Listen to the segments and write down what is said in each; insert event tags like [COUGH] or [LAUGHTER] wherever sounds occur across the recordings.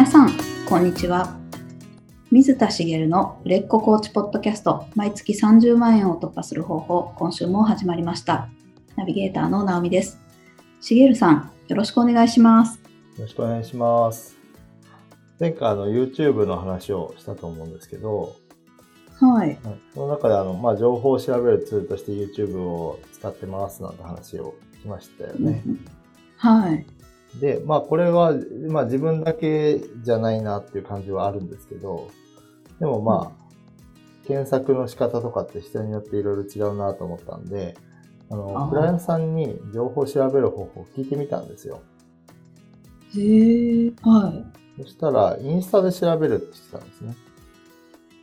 皆さん、こんにちは。水田茂の売れっ子コーチポッドキャスト、毎月30万円を突破する方法、今週も始まりました。ナビゲーターの直美です。茂さん、よろしくお願いします。よろしくお願いします。前回あの YouTube の話をしたと思うんですけど、はい。その中であの、まあ、情報を調べるツールとして YouTube を使ってますなんて話をしましたよね。はい。で、まあこれは、まあ自分だけじゃないなっていう感じはあるんですけど、でもまあ、検索の仕方とかって人によっていろいろ違うなと思ったんで、あの、クライアントさんに情報を調べる方法を聞いてみたんですよ。へえ、はそしたら、インスタで調べるって言ってたんですね。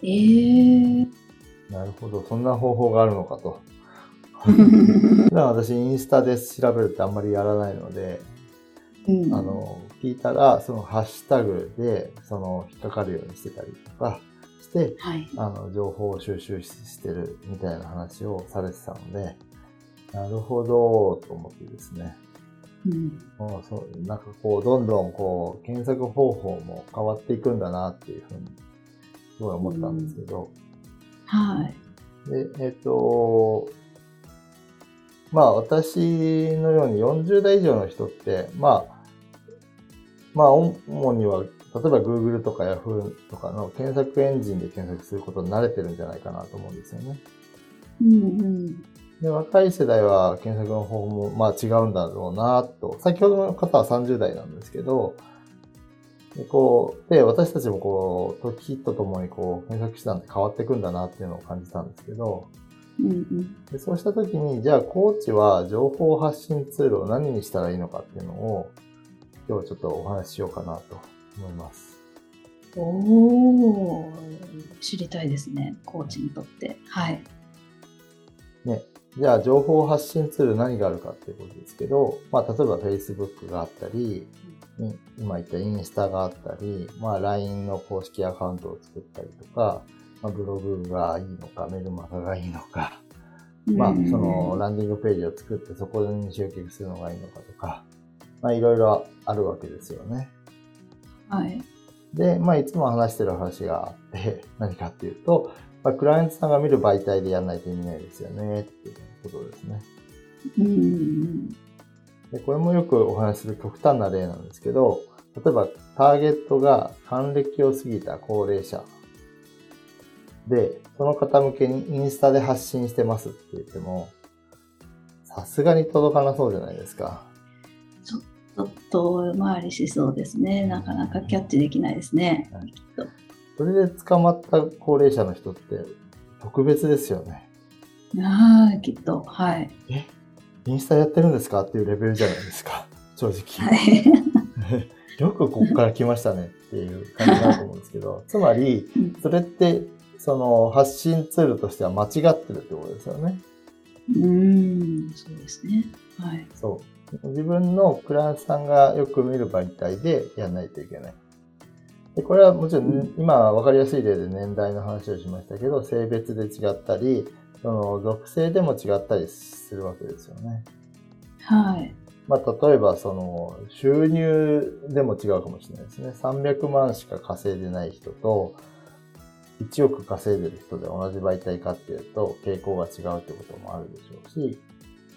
い。ええなるほど、そんな方法があるのかと。ー。[LAUGHS] 普段私インスタで調べるってあんまりやらないので、うんあの、聞いたら、そのハッシュタグで、その、引っかかるようにしてたりとかして、はい。あの、情報を収集ししてるみたいな話をされてたので、なるほど、と思ってですね。うん。もうそうなんかこう、どんどんこう、検索方法も変わっていくんだなっていうふうに、すごい思ったんですけど、はい。で、えっ、と、まあ私のように40代以上の人って、まあ、まあ主には、例えば Google とか Yahoo とかの検索エンジンで検索することに慣れてるんじゃないかなと思うんですよね。うんうん。で、若い世代は検索の方法もまあ違うんだろうなと。先ほどの方は30代なんですけど、で、こう、で、私たちもこう、時とともにこう、検索手段って変わっていくんだなっていうのを感じたんですけど、うんうん。でそうしたときに、じゃあ、コーチは情報発信ツールを何にしたらいいのかっていうのを、今日はちょっとお話ししようかなと思います。おー、知りたいですね。コーチにとって。はい。ね。じゃあ、情報発信ツール何があるかっていうことですけど、まあ、例えば Facebook があったり、ね今言ったインスタがあったり、まあ、LINE の公式アカウントを作ったりとか、まあ、ブログがいいのか、メルマガがいいのか、まあ、うんその、ランディングページを作ってそこに集客するのがいいのかとか、まあ、いろいろあるわけですよね。はい。で、まあ、いつも話してる話があって、[LAUGHS] 何かっていうと、まあ、クライアントさんが見る媒体でやらないと意味ないですよね、っていうことですね。うんうんで、これもよくお話しする極端な例なんですけど、例えばターゲットが還暦を過ぎた高齢者で、その方向けにインスタで発信してますって言っても、さすがに届かなそうじゃないですか。ちょっと回りしそうですね。なかなかキャッチできないですね。はいきっと。それで捕まった高齢者の人って特別ですよね。ああ、きっと。はい。え？インスタやってるんですか？っていうレベルじゃないですか。[LAUGHS] 正直。はい。[LAUGHS] よくここから来ましたねっていう感じだと思うんですけど、[LAUGHS] つまりうん、それって、その発信ツールとしては間違ってるってことですよね。うーん、そうですね。はい。そう。自分のクライアントさんがよく見る媒体でやらないといけない。でこれはもちろん、うん今分かりやすい例で年代の話をしましたけど、性別で違ったり、その属性でも違ったりするわけですよね。はい。まあ、例えば、その、収入でも違うかもしれないですね。300万しか稼いでない人と、1億稼いでる人で同じ媒体かっていうと、傾向が違うってこともあるでしょうし、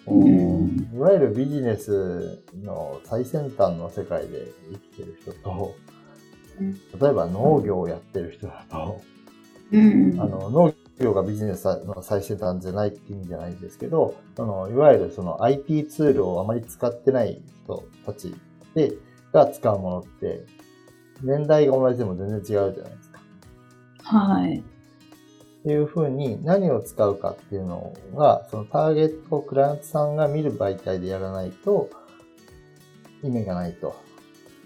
うんいわゆるビジネスの最先端の世界で生きてる人と、例えば農業をやってる人だと、うん。あの、農業がビジネスの最先端じゃないって意味じゃないんですけど、その、いわゆるその IT ツールをあまり使ってない人たちで、が使うものって、年代が同じでも全然違うじゃないですか。はい。っていうふうに何を使うかっていうのが、そのターゲットをクライアントさんが見る媒体でやらないと意味がないと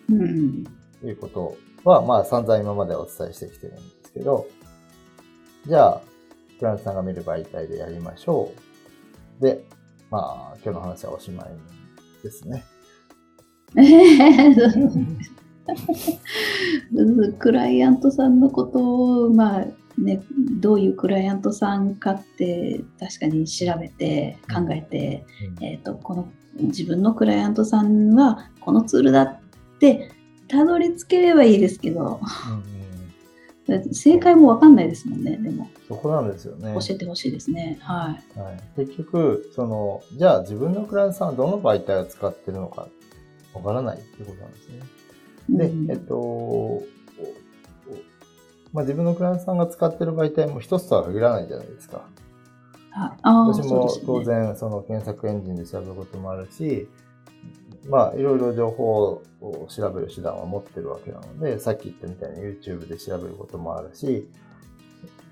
うん。いうことは、まあ散々今までお伝えしてきてるんですけど、じゃあ、クライアントさんが見る媒体でやりましょう。で、まあ今日の話はおしまいですね。クライアントさんのことを、まあね、どういうクライアントさんかって確かに調べて考えて、えー、とこの自分のクライアントさんはこのツールだってたどり着ければいいですけど、うんうん、正解もわかんないですもんね、でも。そこなんですよね。教えてほしいですね。はい。はい、結局、その、じゃあ自分のクライアントさんはどの媒体を使ってるのかわからないっていうことなんですね。で、うんえっと、まあ、自分のクライアントさんが使ってる媒体も一つとは限らないじゃないですか。私も当然その検索エンジンで調べることもあるし、まあいろいろ情報を調べる手段は持ってるわけなので、さっき言ったみたいに YouTube で調べることもあるし、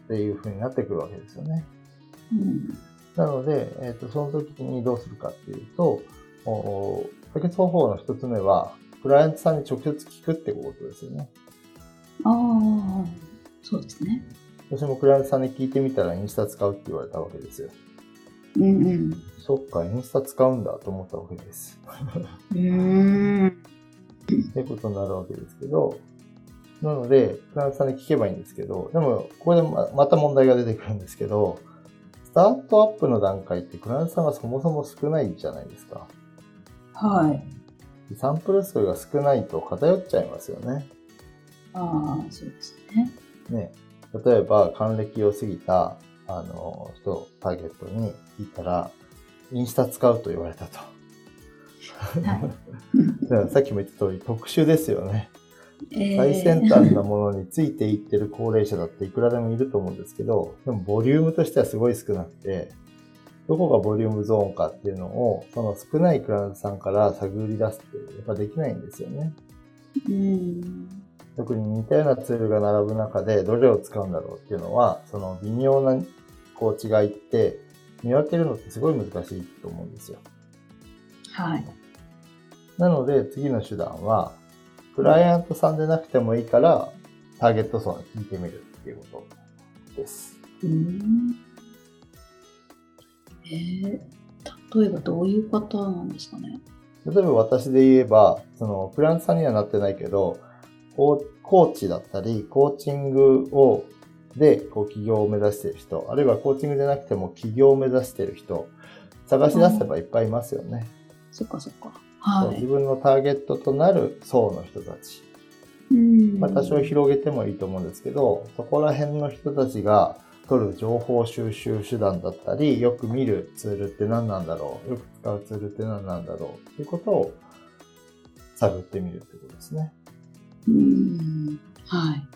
っていう風になってくるわけですよね。うんなので、えっとその時にどうするかっていうと、お解決方法の一つ目は、クライアントさんに直接聞くってことですよね。ああ、そうですね。私もクライアントさんに聞いてみたらインスタ使うって言われたわけですよ。うんうん。そっか、インスタ使うんだと思ったわけです。うーん。ってことになるわけですけど、なので、クライアントさんに聞けばいいんですけど、でも、ここでままた問題が出てくるんですけど、スタートアップの段階ってクライアントさんがそもそも少ないじゃないですか。はい。サンプル数が少ないと偏っちゃいますよね。ああ、そうですね。ね。例えば、還暦を過ぎた、あの、人をターゲットに聞いたら、インスタ使うと言われたと。[LAUGHS] さっきも言った通り、特殊ですよね。えー最先端なものについていってる高齢者だっていくらでもいると思うんですけど、でもボリュームとしてはすごい少なくて、どこがボリュームゾーンかっていうのを、その少ないクライアントさんから探り出すって、やっぱできないんですよね。うん。特に似たようなツールが並ぶ中で、どれを使うんだろうっていうのは、その微妙なこう違いって、見分けるのってすごい難しいと思うんですよ。はい。なので、次の手段は、クライアントさんでなくてもいいから、ターゲット層に聞いてみるっていうことです。うん。えー、例えばどういう方なんですかね？例えば私で言えば、その、クライアントさんにはなってないけど、コーチだったり、コーチングを、で、こう、起業を目指している人、あるいはコーチングじゃなくても起業を目指している人、探し出せばいっぱいいますよね。そっかそっか。はい。分のターゲットとなる層の人たち。うんまあ、多少広げてもいいと思うんですけど、そこら辺の人たちが取る情報収集手段だったり、よく見るツールって何なんだろう、よく使うツールって何なんだろうっていうことを探ってみるってことですね。うん。はい。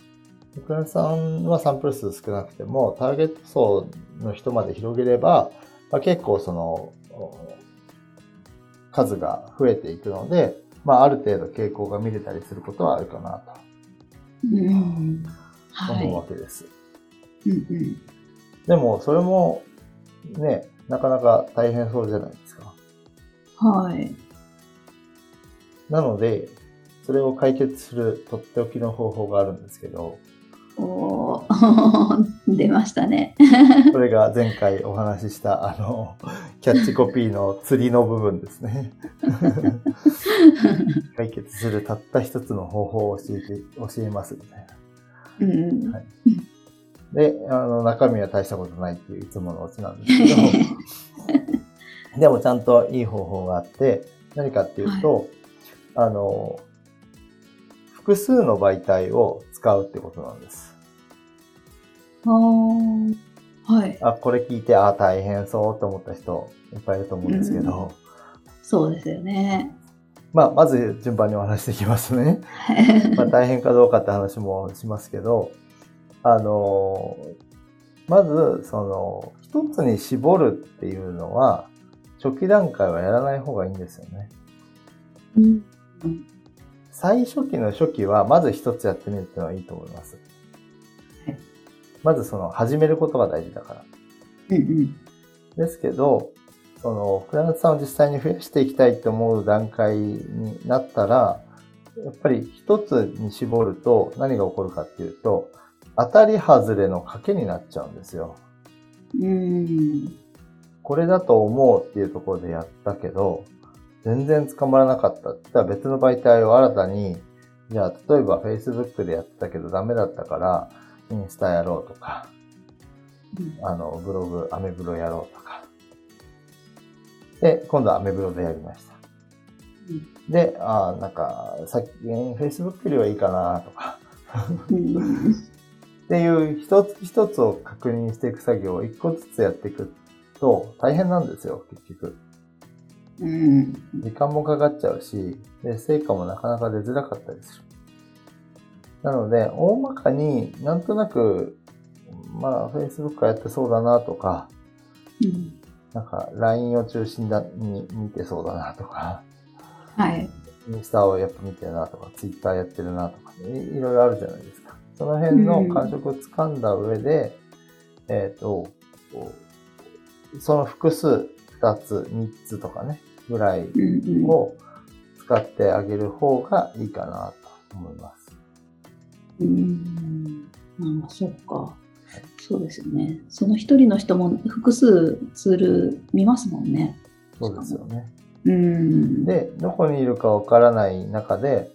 クライアントさんはサンプル数少なくても、ターゲット層の人まで広げれば、まあ、結構その、お数が増えていくので、まあ、ある程度傾向が見れたりすることはあるかなとうん。はい。思うわけです。うんうん。でも、それも、ね、なかなか大変そうじゃないですか。はい。なので、それを解決するとっておきの方法があるんですけど、おー [LAUGHS] 出ましたね。[LAUGHS] これが前回お話しした、あの、キャッチコピーの釣りの部分ですね。[LAUGHS] 解決するたった一つの方法を教えて、教えますみたいな。うん。はいで、あの、中身は大したことないっていういつものオチなんですけど、でもちゃんといい方法があって、何かっていうと、あの、複数の媒体を使うってことなんです。あーはい。あ、これ聞いて、あ、大変そうと思った人いっぱいいると思うんですけど、そうですよね。まあ、まず順番にお話していきますね。[LAUGHS] まあ、大変かどうかって話もしますけど、あの、まず、その、一つに絞るっていうのは、初期段階はやらない方がいいんですよね。うん。最初期の初期は、まず一つやってみるっていうのはいいと思いますはい。まずその、始めることが大事だから。うんうん。ですけど、その、クライアントさんを実際に増やしていきたいと思う段階になったら、やっぱり一つに絞ると何が起こるかっていうと、当たり外れの賭けになっちゃうんですよ。うん。これだと思うっていうところでやったけど、全然捕まらなかったって言ったら別の媒体を新たに、じゃあ例えば Facebook でやってたけどダメだったから、インスタやろうとか、あの、ブログ、アメブロやろうとか。で、今度はアメブロでやりました。で、ああ、なんか、さっき、Facebook よりはいいかなとか、うんっていう一つ一つを確認していく作業を一個ずつやっていくと大変なんですよ、結局。うん時間もかかっちゃうし、で、成果もなかなか出づらかったりする。なので、大まかになんとなく、まあ、Facebook やってそうだなとか、うんなんか LINE を中心だに見てそうだなとか、はい。インスタをやっぱ見てるなとか、Twitter やってるなとか、いいろいろあるじゃないですか。その辺の感触をつかんだ上で、えっ、と、こうその複数、2つ、3つとかね、ぐらいを使ってあげる方がいいかなと思います。うんああ、そっか。そうですよね。その一人の人も複数ツール見ますもんね。そうですよね。うん。で、どこにいるかわからない中で、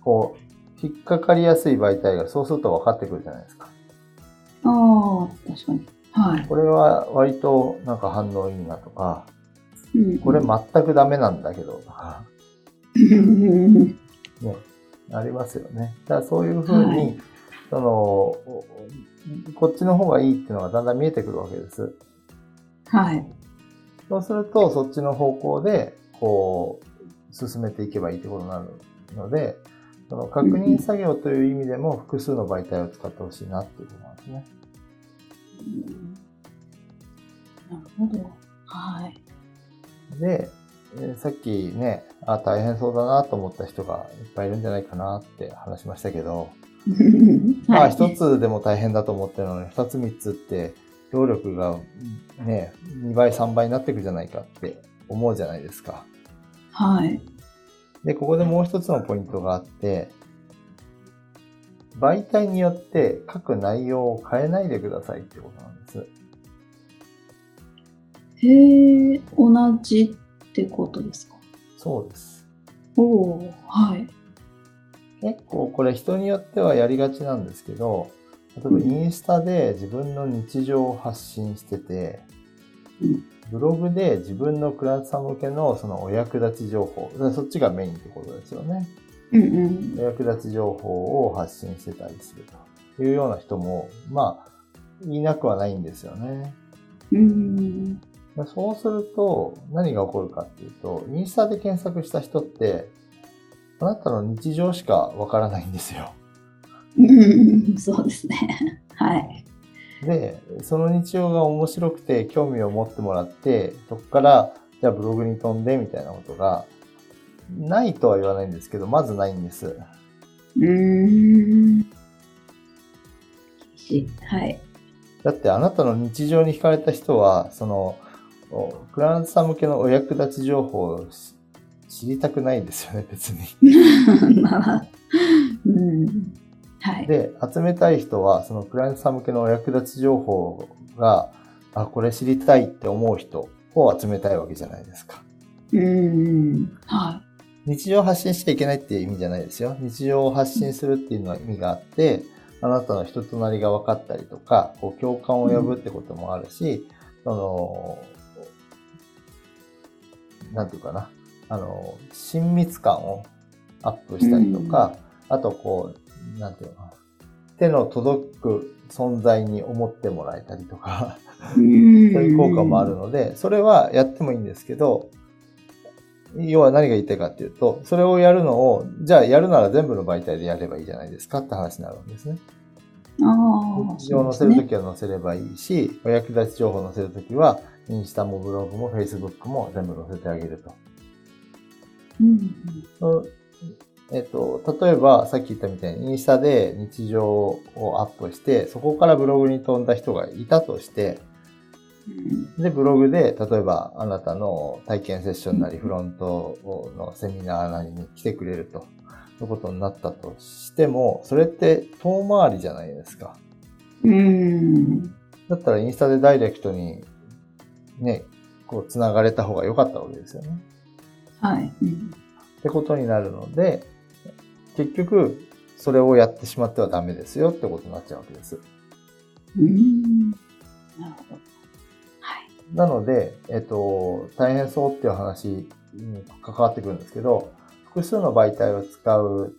こう、引っかかりやすい媒体がそうすると分かってくるじゃないですか。ああ、確かに。はい。これは割となんか反応いいなとか、うんこれ全くダメなんだけどとか、うんね、ありますよね。だからそういうふうに、はいその、おこっちの方がいいっていうのがだんだん見えてくるわけです。はい。そうすると、そっちの方向で、こう、進めていけばいいってことになるので、その確認作業という意味でも複数の媒体を使ってほしいなっていうことなんですね。なるほど。はい。で、えーさっきね、あ、大変そうだなと思った人がいっぱいいるんじゃないかなって話しましたけど、[LAUGHS] まあはい一つでも大変だと思ってるのに、二つ三つって、労力がね、2倍3倍になってくるじゃないかって思うじゃないですか。はい。で、ここでもう一つのポイントがあって、媒体によって書く内容を変えないでくださいってことなんです。へえ、同じってことですか？そうです。おお、はい。結構これ人によってはやりがちなんですけど、例えばインスタで自分の日常を発信してて、うんブログで自分のクライアントさん向けのそのお役立ち情報、そっちがメインってことですよね。うんうんお。役立ち情報を発信してたりするというような人も、まあ、いなくはないんですよね。うん。そうすると、何が起こるかっていうと、インスタで検索した人って、あなたの日常しかわからないんですよ。うん、そうですね。はい。で、その日常が面白くて興味を持ってもらって、そこから、じゃあブログに飛んでみたいなことが、ないとは言わないんですけど、まずないんです。うーん。はい。だってあなたの日常に惹かれた人は、その、おクライアントさん向けのお役立ち情報をし知りたくないですよね、[LAUGHS] 別に。[LAUGHS] まあ、うん。はい。で、集めたい人は、そのクライアントさん向けのお役立ち情報が、あ、これ知りたいって思う人を集めたいわけじゃないですか。うん。は日常を発信しちゃいけないっていう意味じゃないですよ。日常を発信するっていうのは意味があって、あなたの人となりが分かったりとか、こう共感を呼ぶってこともあるし、その、なんていうかな、あの、親密感をアップしたりとか、あとこう、なんていうのかな、手の届く存在に思ってもらえたりとか。[LAUGHS] そういう効果もあるので、それはやってもいいんですけど、要は何が言いたいかっていうと、それをやるのを、じゃあやるなら全部の媒体でやればいいじゃないですかって話になるわけですね。あ常を載せるときは載せればいいし、お役立ち情報を載せるときは、インスタもブログもフェイスブックも全部載せてあげると。うん。えっと、例えば、さっき言ったみたいに、インスタで日常をアップして、そこからブログに飛んだ人がいたとして、うんで、ブログで、例えば、あなたの体験セッションなり、フロントのセミナーなりに来てくれると、いうことになったとしても、それって遠回りじゃないですか。うん。だったら、インスタでダイレクトに、ね、こう、繋がれた方が良かったわけですよね。はい。うんってことになるので、結局、それをやってしまってはダメですよってことになっちゃうわけです。うん。なるほど。はい。なので、えっと、大変そうっていう話に関わってくるんですけど、複数の媒体を使う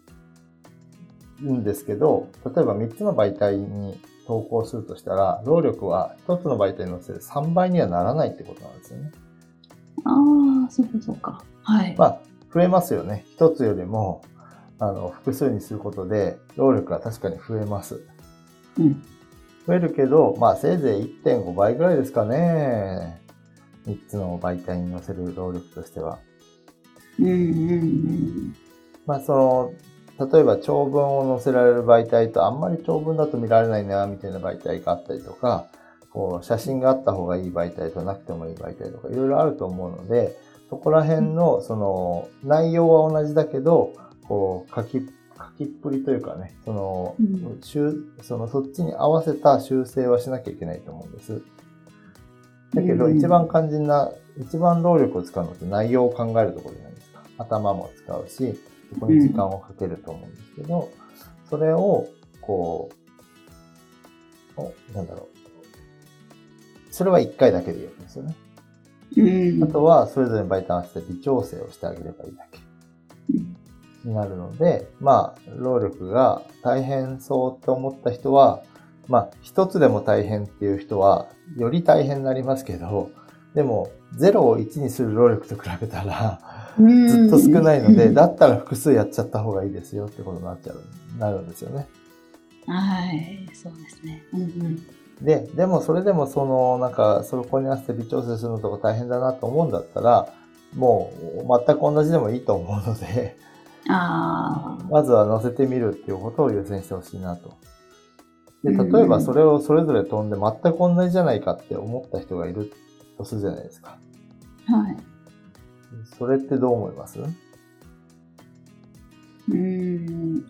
んですけど、例えば3つの媒体に投稿するとしたら、労力は1つの媒体に載せる3倍にはならないってことなんですよね。ああ、そうかそうか。はい。まあ、増えますよね。1つよりも、あの、複数にすることで、労力は確かに増えます。うん。増えるけど、まあ、せいぜい1.5倍ぐらいですかね。3つの媒体に載せる労力としては。うんうんうん。まあ、その、例えば長文を載せられる媒体とあんまり長文だと見られないな、みたいな媒体があったりとか、こう、写真があった方がいい媒体となくてもいい媒体とか、いろいろあると思うので、そこら辺の、その、内容は同じだけど、こう、書き、書きっぷりというかね、その、うん修その、そっちに合わせた修正はしなきゃいけないと思うんです。だけど、うん一番肝心な、一番労力を使うのって内容を考えるところじゃないですか。頭も使うし、そこに時間をかけると思うんですけど、それを、こう、おなんだろう。それは一回だけでいいわけですよね。うん。あとは、それぞれの媒体に合わせて微調整をしてあげればいいだけになるので、まあ、労力が大変そうと思った人は、まあ、一つでも大変っていう人は、より大変になりますけど、でも、0を1にする労力と比べたら、うんずっと少ないので、うんだったら複数やっちゃった方がいいですよってことになっちゃう、なるんですよね。はい、そうですね。うんうん。で、でもそれでもその、なんか、そこに合わせて微調整するのとか大変だなと思うんだったら、もう全く同じでもいいと思うので、ああ。まずは載せてみるっていうことを優先してほしいなと。で、うん例えばそれをそれぞれ飛んで全く同じじゃないかって思った人がいるとするじゃないですか。はい。それってどう思います？うーん。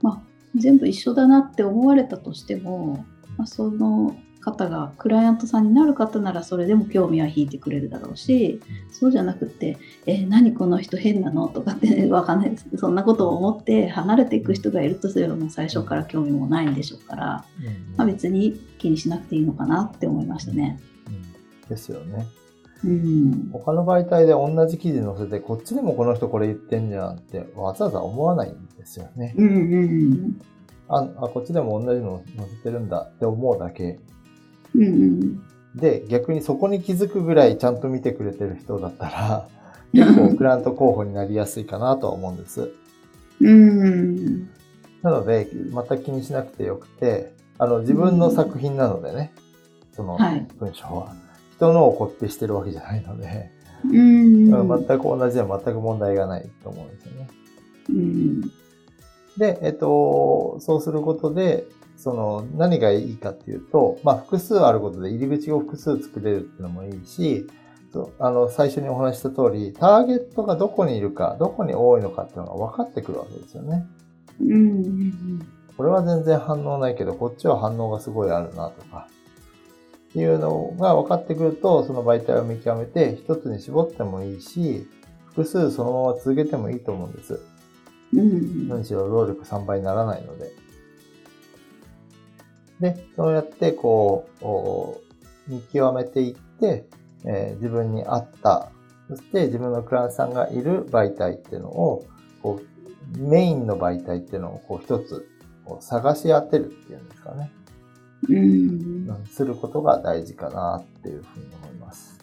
まあ、全部一緒だなって思われたとしても、まあ、その方がクライアントさんになる方ならそれでも興味は引いてくれるだろうし、そうじゃなくて、えー何この人変なのとかって [LAUGHS] わかんないです。そんなことを思って離れていく人がいるとすればもう最初から興味もないんでしょうから、まあ、別に気にしなくていいのかなって思いましたね。うんですよね。うん。他の媒体で同じ記事載せて、こっちでもこの人これ言ってんじゃんってわざわざ思わないんですよね。うんうんあ、あこっちでも同じの載せてるんだって思うだけ。うん。うんうん。で、逆にそこに気づくぐらいちゃんと見てくれてる人だったら、[LAUGHS] 結構クライアント候補になりやすいかなとは思うんです。うん。なので、全く気にしなくてよくて、あの、自分の作品なのでね、そのはい文章は。人のをコピペしてるわけじゃないので、うん。全く同じでは全く問題がないと思うんですよね。うん。で、えっと、そうすることで、その、何がいいかっていうと、まあ、複数あることで入り口を複数作れるっていうのもいいし、あの、最初にお話しした通り、ターゲットがどこにいるか、どこに多いのかっていうのが分かってくるわけですよね。うんうんこれは全然反応ないけど、こっちは反応がすごいあるなとか、っていうのが分かってくると、その媒体を見極めて、一つに絞ってもいいし、複数そのまま続けてもいいと思うんです。うんうん何しろ労力3倍にならないので。で、そうやってこう、お見極めていって、えー自分に合った、そして自分のクライアントさんがいる媒体っていうのを、こう、メインの媒体っていうのをこう一つこう探し当てるっていうんですかね。うんうんすることが大事かなっていうふうに思います。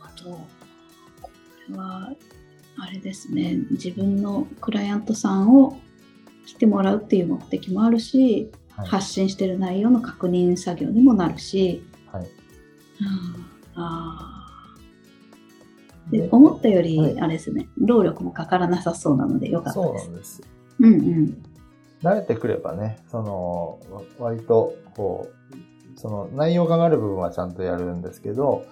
あと、これは、あれですね、自分のクライアントさんを来てもらうっていう目的もあるし、はい。発信してる内容の確認作業にもなるし、はい。あーで思ったより、はいあれですね、労力もかからなさそうなのでよかったそうです。なんです。うんうん。慣れてくればね、その、わ割と、こう、その内容を考える部分はちゃんとやるんですけど、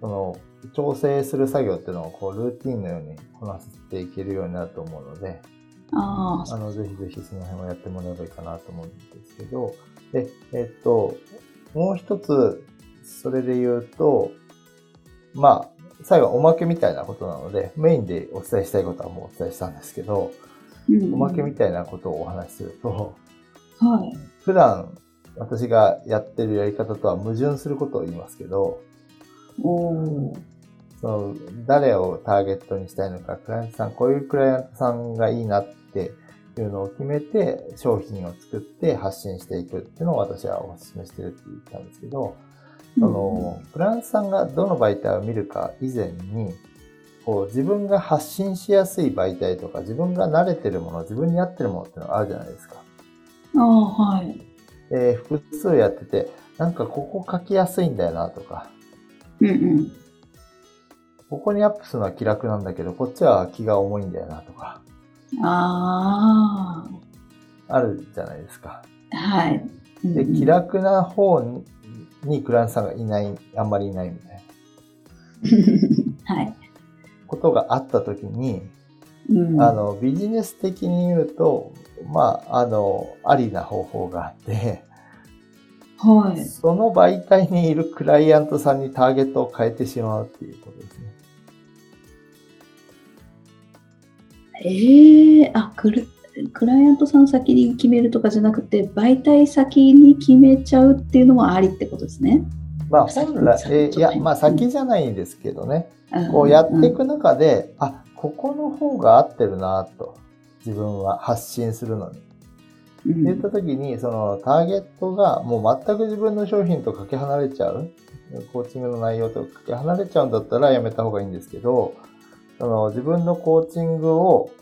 その、調整する作業っていうのをこう、ルーティンのようにこなしていけるようになると思うので、あの、ぜひぜひその辺をやってもらえばいいかなと思うんですけど、で、えっと、もう一つ、それで言うと、まあ、最後はおまけみたいなことなので、メインでお伝えしたいことはもうお伝えしたんですけど、うんうん。おまけみたいなことをお話しすると、はい。普段私がやってるやり方とは矛盾することを言いますけど、おー。その、誰をターゲットにしたいのか、クライアントさん、こういうクライアントさんがいいなっていうのを決めて、商品を作って発信していくっていうのを私はお勧めしてるって言ったんですけど、その、クラントさんがどの媒体を見るか以前に、こう自分が発信しやすい媒体とか、自分が慣れてるもの、自分に合ってるものっていうのがあるじゃないですか。ああ、はい。で、複数やってて、なんかここ書きやすいんだよなとか、うんうん。ここにアップするのは気楽なんだけど、こっちは気が重いんだよなとか、ああるじゃないですか。あ、はい。うんで、うん気楽な方ににクライアントさんがいない、あんまりいないみたいなはい。ことがあったときに、うん、あの、ビジネス的に言うと、まあ、あの、ありな方法があって、はい。その媒体にいるクライアントさんにターゲットを変えてしまうっていうことですね。ええあクル、クライアントさん先に決めるとかじゃなくて、媒体先に決めちゃうっていうのもありってことですね。まあ、先本来、先えーいや、まあ、うん先じゃないんですけどね。んこうやっていく中で、あ、ここの方が合ってるなと。自分は発信するのに。うんって言った時に、そのターゲットがもう全く自分の商品とかけ離れちゃう、コーチングの内容とかけ離れちゃうんだったらやめた方がいいんですけど、その自分のコーチングを、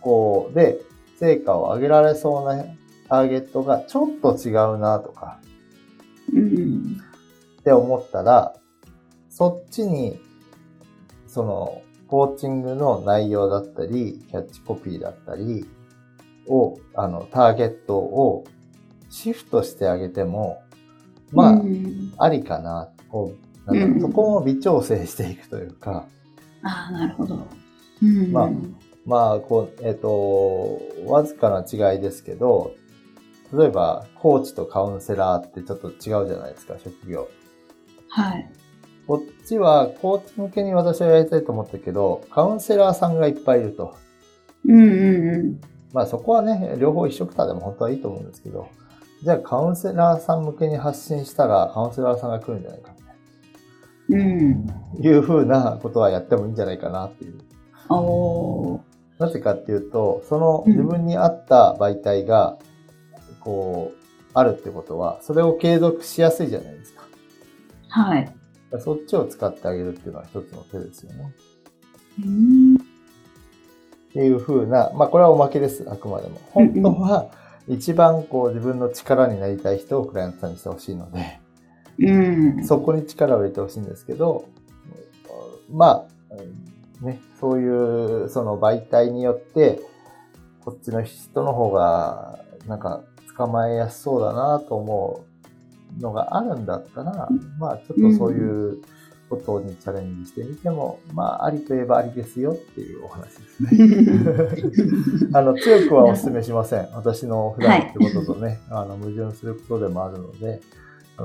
こう、で、成果を上げられそうなターゲットがちょっと違うなとかうんって思ったら、そっちに、その、コーチングの内容だったり、キャッチコピーだったりを、あの、ターゲットをシフトしてあげても、まあ、うんありかな。こう、なんだろううん。そこも微調整していくというか、ああ、なるほど。うんまあまあ、こう、えっ、と、わずかな違いですけど、例えば、コーチとカウンセラーってちょっと違うじゃないですか、職業。はい。こっちは、コーチ向けに私はやりたいと思ったけど、カウンセラーさんがいっぱいいると。うんうんうん。まあそこはね、両方一緒くたでも本当はいいと思うんですけど、じゃあカウンセラーさん向けに発信したら、カウンセラーさんが来るんじゃないかうん。というふうなことはやってもいいんじゃないかなっていう。なぜかっていうと、そのうん自分に合った媒体が、こう、あるってことは、それを継続しやすいじゃないですか。はい。そっちを使ってあげるっていうのは一つの手ですよね。うん。っていう風な、まあこれはおまけです、あくまでも。本当は、一番こう自分の力になりたい人をクライアントさんにしてほしいので、うん。そこに力を入れてほしいんですけど、まあ、ね、そういうその媒体によって、こっちの人の方が、なんか捕まえやすそうだなと思うのがあるんだったら、まあちょっとそういうことにチャレンジしてみても、まあありといえばありですよっていうお話ですね。[LAUGHS] あの、強くはお勧めしません。私の普段言ってることとね、あの、矛盾することでもあるので、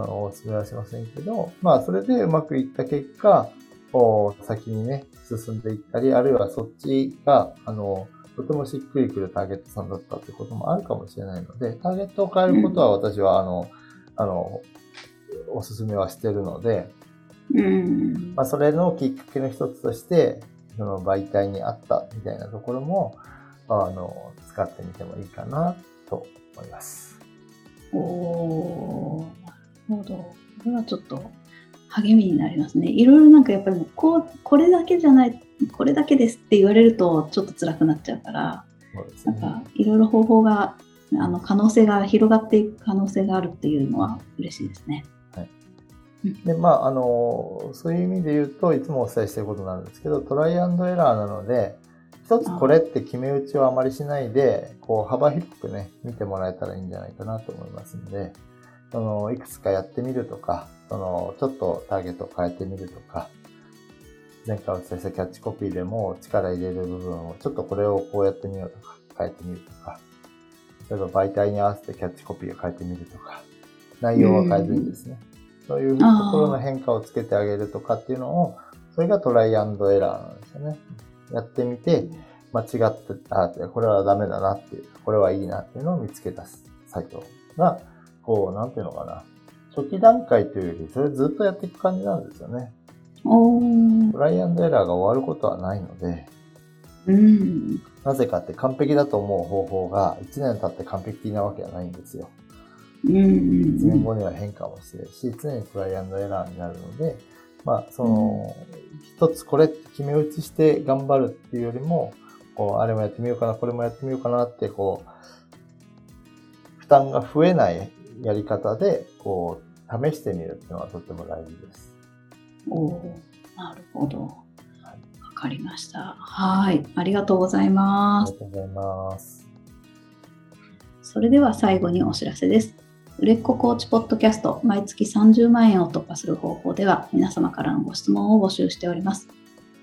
あの、お勧めはしませんけど、まあ、それでうまくいった結果、こう先にね、進んでいったり、あるいはそっちが、あの、とてもしっくりくるターゲットさんだったってこともあるかもしれないので、ターゲットを変えることは私は、あの、あの、お勧めはしてるので、うん。まあ、それのきっかけの一つとして、その媒体にあったみたいなところも、あの、使ってみてもいいかなと思います。おーほど。これはちょっと励みになりますね。いろいろなんかやっぱりもうこう、これだけじゃない、これだけですって言われるとちょっと辛くなっちゃうから、ね。なんかいろいろ方法が、あの可能性が広がっていく可能性があるっていうのは嬉しいですね。で、まあ、あの、そういう意味で言うといつもお伝えしていることなんですけど、トライアンドエラーなので、一つこれって決め打ちをあまりしないで、こう、幅広くね、見てもらえたらいいんじゃないかなと思いますので、その、いくつかやってみるとか、その、ちょっとターゲットを変えてみるとか、前回お伝えしたキャッチコピーでも力入れる部分を、ちょっとこれをこうやってみようとか、変えてみるとか、例えば媒体に合わせてキャッチコピーを変えてみるとか、内容は変えずにですね、そういうところの変化をつけてあげるとかっていうのを、それがトライアンドエラーなんですよね。やってみて、間違ってた、これはダメだなっていう、これはいいなっていうのを見つけ出す作業が、こう、なんていうのかな。初期段階というより、それずっとやっていく感じなんですよね。トライアンドエラーが終わることはないので、うん。なぜかって完璧だと思う方法が1年経って完璧なわけはないんですよ。うんうん1年後には変化もするし、常にトライアンドエラーになるので、まあ、その、一つこれって決め打ちして頑張るっていうよりも、こう、あれもやってみようかな、これもやってみようかなって、こう、負担が増えないやり方で、こう、試してみるっていうのはとっても大事です。おーなるほど。わはいかりました。はい。ありがとうございあます。りがとうございます。それでは最後にお知らせです。売れっ子コーチポッドキャスト毎月30万円を突破する方法では皆様からのご質問を募集しております。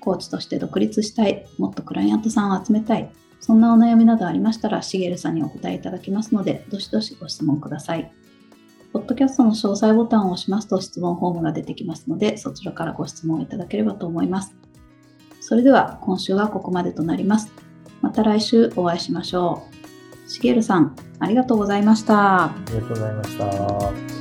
コーチとして独立したい、もっとクライアントさんを集めたい、そんなお悩みなどありましたら、しげるさんにお答えいただきますので、どしどしご質問ください。ポッドキャストの詳細ボタンを押しますと質問フォームが出てきますので、そちらからご質問いただければと思います。それでは今週はここまでとなります。また来週お会いしましょう。しげるさん、ありがとうございました。ありがとうございました。